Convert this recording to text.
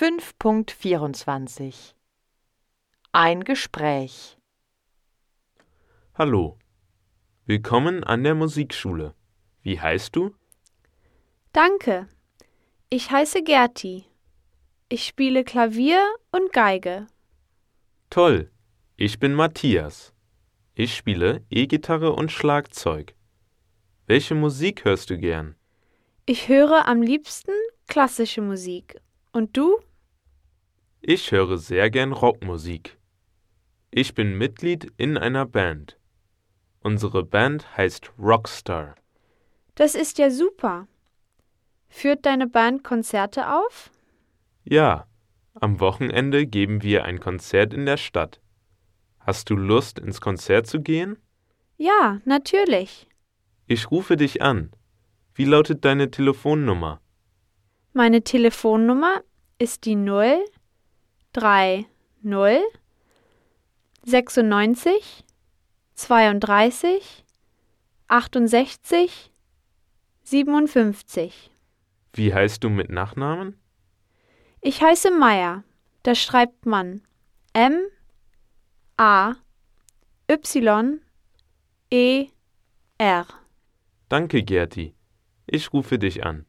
5.24 Ein Gespräch Hallo. Willkommen an der Musikschule. Wie heißt du? Danke. Ich heiße Gerti. Ich spiele Klavier und Geige. Toll. Ich bin Matthias. Ich spiele E-Gitarre und Schlagzeug. Welche Musik hörst du gern? Ich höre am liebsten klassische Musik. Und du? Ich höre sehr gern Rockmusik. Ich bin Mitglied in einer Band. Unsere Band heißt Rockstar. Das ist ja super. Führt deine Band Konzerte auf? Ja, am Wochenende geben wir ein Konzert in der Stadt. Hast du Lust, ins Konzert zu gehen? Ja, natürlich. Ich rufe dich an. Wie lautet deine Telefonnummer? Meine Telefonnummer ist die 0 3 0 96 32 68 57. Wie heißt du mit Nachnamen? Ich heiße Meier. Das schreibt man M A Y E R. Danke, Gerti. Ich rufe dich an.